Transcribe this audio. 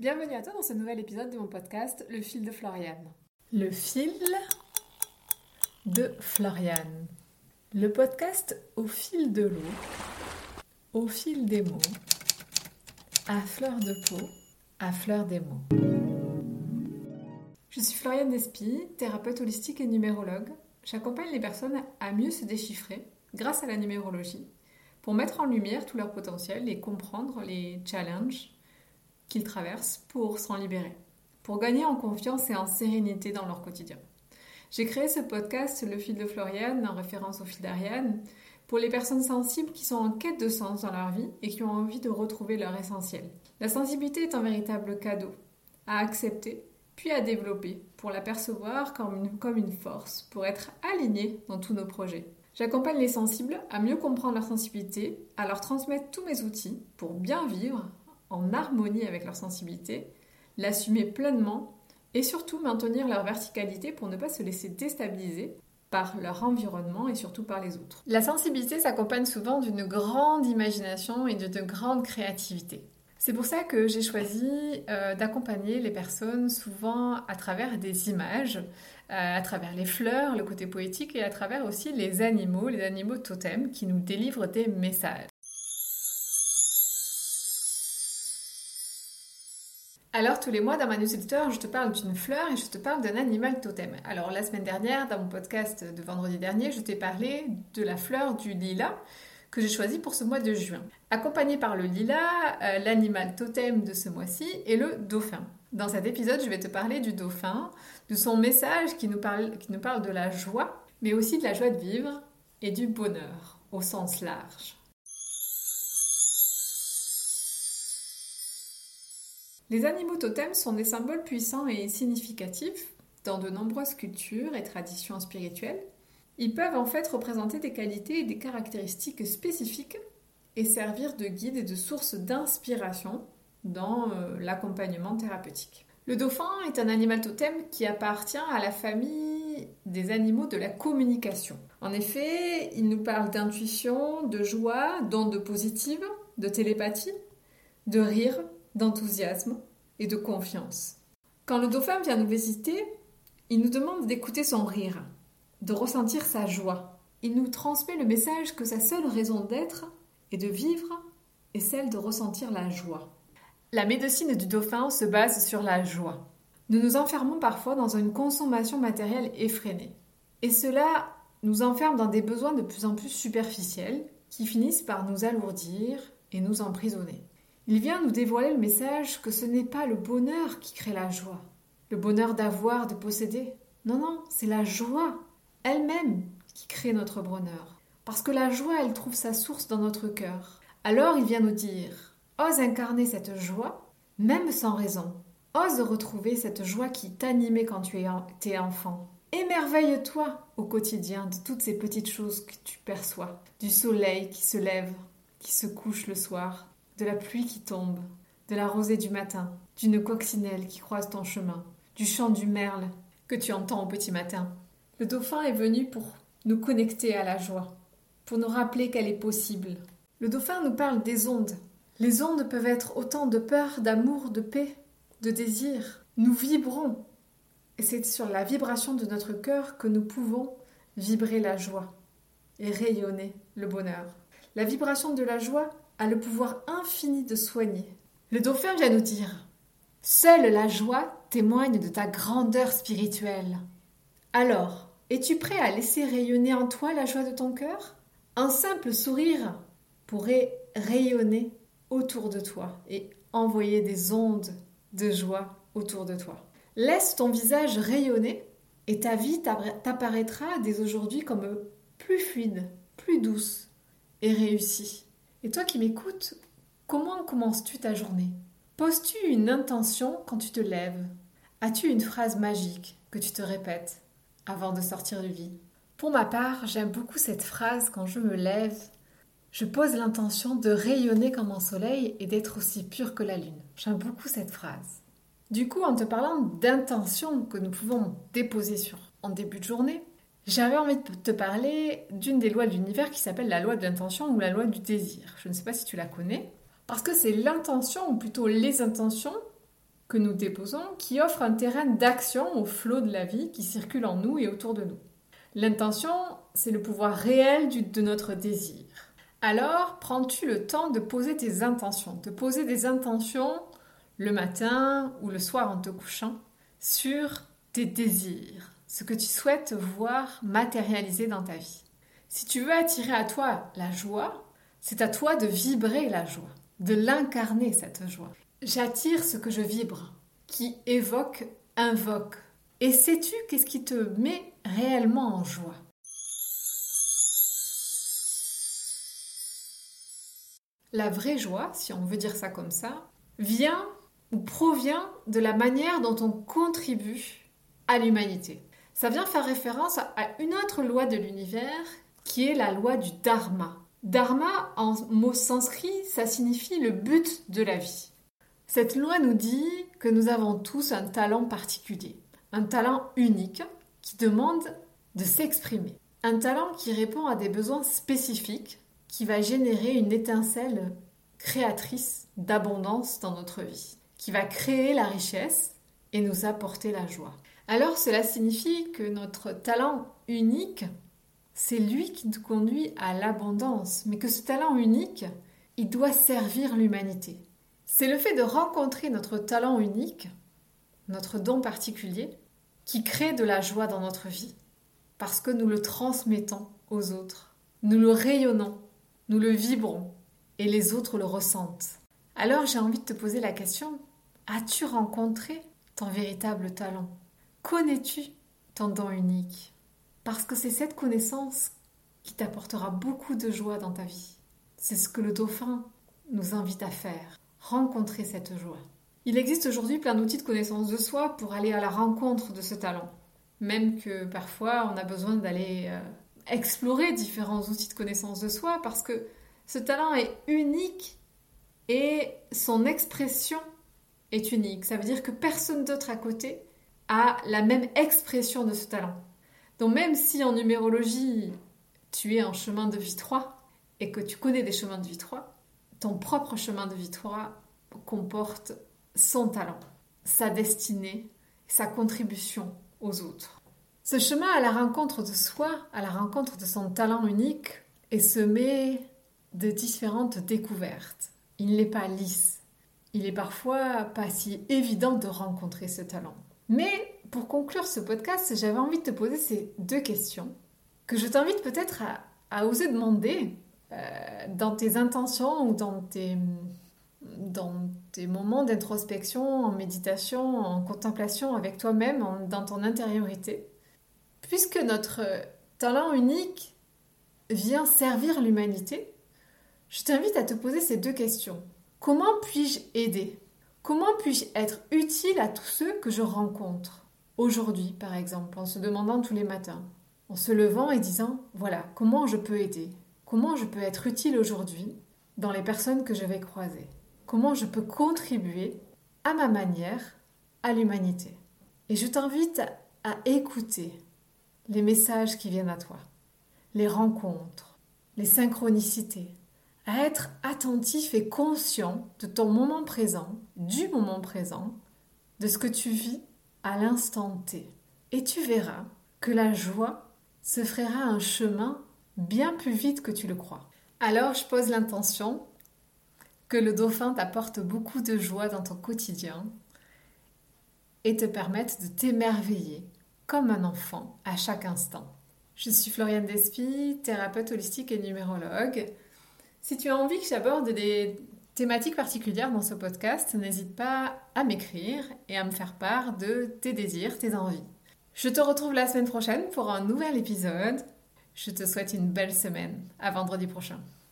Bienvenue à toi dans ce nouvel épisode de mon podcast Le fil de Floriane. Le fil de Floriane. Le podcast au fil de l'eau, au fil des mots, à fleur de peau, à fleur des mots. Je suis Floriane Despy, thérapeute holistique et numérologue. J'accompagne les personnes à mieux se déchiffrer grâce à la numérologie pour mettre en lumière tout leur potentiel et comprendre les challenges qu'ils traversent pour s'en libérer, pour gagner en confiance et en sérénité dans leur quotidien. J'ai créé ce podcast Le fil de Floriane en référence au fil d'Ariane pour les personnes sensibles qui sont en quête de sens dans leur vie et qui ont envie de retrouver leur essentiel. La sensibilité est un véritable cadeau à accepter puis à développer pour la percevoir comme une, comme une force, pour être aligné dans tous nos projets. J'accompagne les sensibles à mieux comprendre leur sensibilité, à leur transmettre tous mes outils pour bien vivre en harmonie avec leur sensibilité, l'assumer pleinement et surtout maintenir leur verticalité pour ne pas se laisser déstabiliser par leur environnement et surtout par les autres. La sensibilité s'accompagne souvent d'une grande imagination et d'une grande créativité. C'est pour ça que j'ai choisi euh, d'accompagner les personnes souvent à travers des images, euh, à travers les fleurs, le côté poétique et à travers aussi les animaux, les animaux totems qui nous délivrent des messages. Alors tous les mois dans ma newsletter, je te parle d'une fleur et je te parle d'un animal totem. Alors la semaine dernière, dans mon podcast de vendredi dernier, je t'ai parlé de la fleur du lilas que j'ai choisi pour ce mois de juin. Accompagné par le lilas, euh, l'animal totem de ce mois-ci est le dauphin. Dans cet épisode, je vais te parler du dauphin, de son message qui nous parle, qui nous parle de la joie, mais aussi de la joie de vivre et du bonheur au sens large. Les animaux totems sont des symboles puissants et significatifs dans de nombreuses cultures et traditions spirituelles. Ils peuvent en fait représenter des qualités et des caractéristiques spécifiques et servir de guide et de source d'inspiration dans euh, l'accompagnement thérapeutique. Le dauphin est un animal totem qui appartient à la famille des animaux de la communication. En effet, il nous parle d'intuition, de joie, d'ondes positives, de télépathie, de rire, d'enthousiasme et de confiance. Quand le dauphin vient nous visiter, il nous demande d'écouter son rire, de ressentir sa joie. Il nous transmet le message que sa seule raison d'être et de vivre est celle de ressentir la joie. La médecine du dauphin se base sur la joie. Nous nous enfermons parfois dans une consommation matérielle effrénée. Et cela nous enferme dans des besoins de plus en plus superficiels qui finissent par nous alourdir et nous emprisonner. Il vient nous dévoiler le message que ce n'est pas le bonheur qui crée la joie, le bonheur d'avoir, de posséder. Non, non, c'est la joie elle-même qui crée notre bonheur. Parce que la joie, elle trouve sa source dans notre cœur. Alors il vient nous dire, ose incarner cette joie, même sans raison. Ose retrouver cette joie qui t'animait quand tu étais enfant. Émerveille-toi au quotidien de toutes ces petites choses que tu perçois. Du soleil qui se lève, qui se couche le soir, de la pluie qui tombe, de la rosée du matin, d'une coccinelle qui croise ton chemin, du chant du merle que tu entends au petit matin. Le dauphin est venu pour nous connecter à la joie, pour nous rappeler qu'elle est possible. Le dauphin nous parle des ondes. Les ondes peuvent être autant de peur, d'amour, de paix, de désir. Nous vibrons. Et c'est sur la vibration de notre cœur que nous pouvons vibrer la joie et rayonner le bonheur. La vibration de la joie a le pouvoir infini de soigner. Le dauphin vient nous dire Seule la joie témoigne de ta grandeur spirituelle. Alors, es-tu prêt à laisser rayonner en toi la joie de ton cœur? Un simple sourire pourrait rayonner autour de toi et envoyer des ondes de joie autour de toi. Laisse ton visage rayonner et ta vie t'apparaîtra dès aujourd'hui comme plus fluide, plus douce et réussie. Et toi qui m'écoutes, comment commences-tu ta journée? Poses-tu une intention quand tu te lèves? As-tu une phrase magique que tu te répètes avant de sortir du lit? Pour ma part, j'aime beaucoup cette phrase quand je me lève. Je pose l'intention de rayonner comme un soleil et d'être aussi pur que la lune. J'aime beaucoup cette phrase. Du coup, en te parlant d'intention que nous pouvons déposer sur en début de journée, j'avais envie de te parler d'une des lois de l'univers qui s'appelle la loi de l'intention ou la loi du désir. Je ne sais pas si tu la connais, parce que c'est l'intention, ou plutôt les intentions, que nous déposons qui offre un terrain d'action au flot de la vie qui circule en nous et autour de nous. L'intention, c'est le pouvoir réel de notre désir. Alors, prends-tu le temps de poser tes intentions, de poser des intentions le matin ou le soir en te couchant sur tes désirs, ce que tu souhaites voir matérialiser dans ta vie. Si tu veux attirer à toi la joie, c'est à toi de vibrer la joie, de l'incarner cette joie. J'attire ce que je vibre, qui évoque, invoque. Et sais-tu qu'est-ce qui te met réellement en joie? La vraie joie, si on veut dire ça comme ça, vient ou provient de la manière dont on contribue à l'humanité. Ça vient faire référence à une autre loi de l'univers qui est la loi du dharma. Dharma, en mot sanskrit, ça signifie le but de la vie. Cette loi nous dit que nous avons tous un talent particulier, un talent unique qui demande de s'exprimer, un talent qui répond à des besoins spécifiques, qui va générer une étincelle créatrice d'abondance dans notre vie, qui va créer la richesse et nous apporter la joie. Alors cela signifie que notre talent unique, c'est lui qui nous conduit à l'abondance, mais que ce talent unique, il doit servir l'humanité. C'est le fait de rencontrer notre talent unique, notre don particulier, qui crée de la joie dans notre vie, parce que nous le transmettons aux autres, nous le rayonnons, nous le vibrons, et les autres le ressentent. Alors j'ai envie de te poser la question, as-tu rencontré ton véritable talent? Connais-tu ton don unique? Parce que c'est cette connaissance qui t'apportera beaucoup de joie dans ta vie. C'est ce que le dauphin nous invite à faire, rencontrer cette joie. Il existe aujourd'hui plein d'outils de connaissance de soi pour aller à la rencontre de ce talent. Même que parfois on a besoin d'aller euh, explorer différents outils de connaissance de soi parce que ce talent est unique et son expression est unique. Ça veut dire que personne d'autre à côté a la même expression de ce talent. Donc même si en numérologie, tu es en chemin de vie 3 et que tu connais des chemins de vie 3, ton propre chemin de vie 3 comporte son talent, sa destinée, sa contribution aux autres. Ce chemin à la rencontre de soi, à la rencontre de son talent unique, est semé de différentes découvertes. Il n'est pas lisse. Il est parfois pas si évident de rencontrer ce talent. Mais pour conclure ce podcast, j'avais envie de te poser ces deux questions que je t'invite peut-être à, oser demander euh, dans tes intentions ou dans tes, dans tes moments d'introspection, en méditation, en contemplation avec toi-même, dans ton intériorité. Puisque notre talent unique vient servir l'humanité, je t'invite à te poser ces deux questions. Comment puis-je aider? Comment puis-je être utile à tous ceux que je rencontre Aujourd'hui, par exemple, en se demandant tous les matins, en se levant et disant, voilà, comment je peux aider Comment je peux être utile aujourd'hui dans les personnes que je vais croiser Comment je peux contribuer à ma manière à l'humanité. Et je t'invite à écouter les messages qui viennent à toi, les rencontres, les synchronicités, à être attentif et conscient de ton moment présent, du moment présent, de ce que tu vis à l'instant T. Et tu verras que la joie se fera un chemin bien plus vite que tu le crois. Alors je pose l'intention que le dauphin t'apporte beaucoup de joie dans ton quotidien et te permette de t'émerveiller comme un enfant à chaque instant. Je suis Floriane Despy, thérapeute holistique et numérologue. Si tu as envie que j'aborde des thématiques particulières dans ce podcast, n'hésite pas à m'écrire et à me faire part de tes désirs, tes envies. Je te retrouve la semaine prochaine pour un nouvel épisode. Je te souhaite une belle semaine. À vendredi prochain.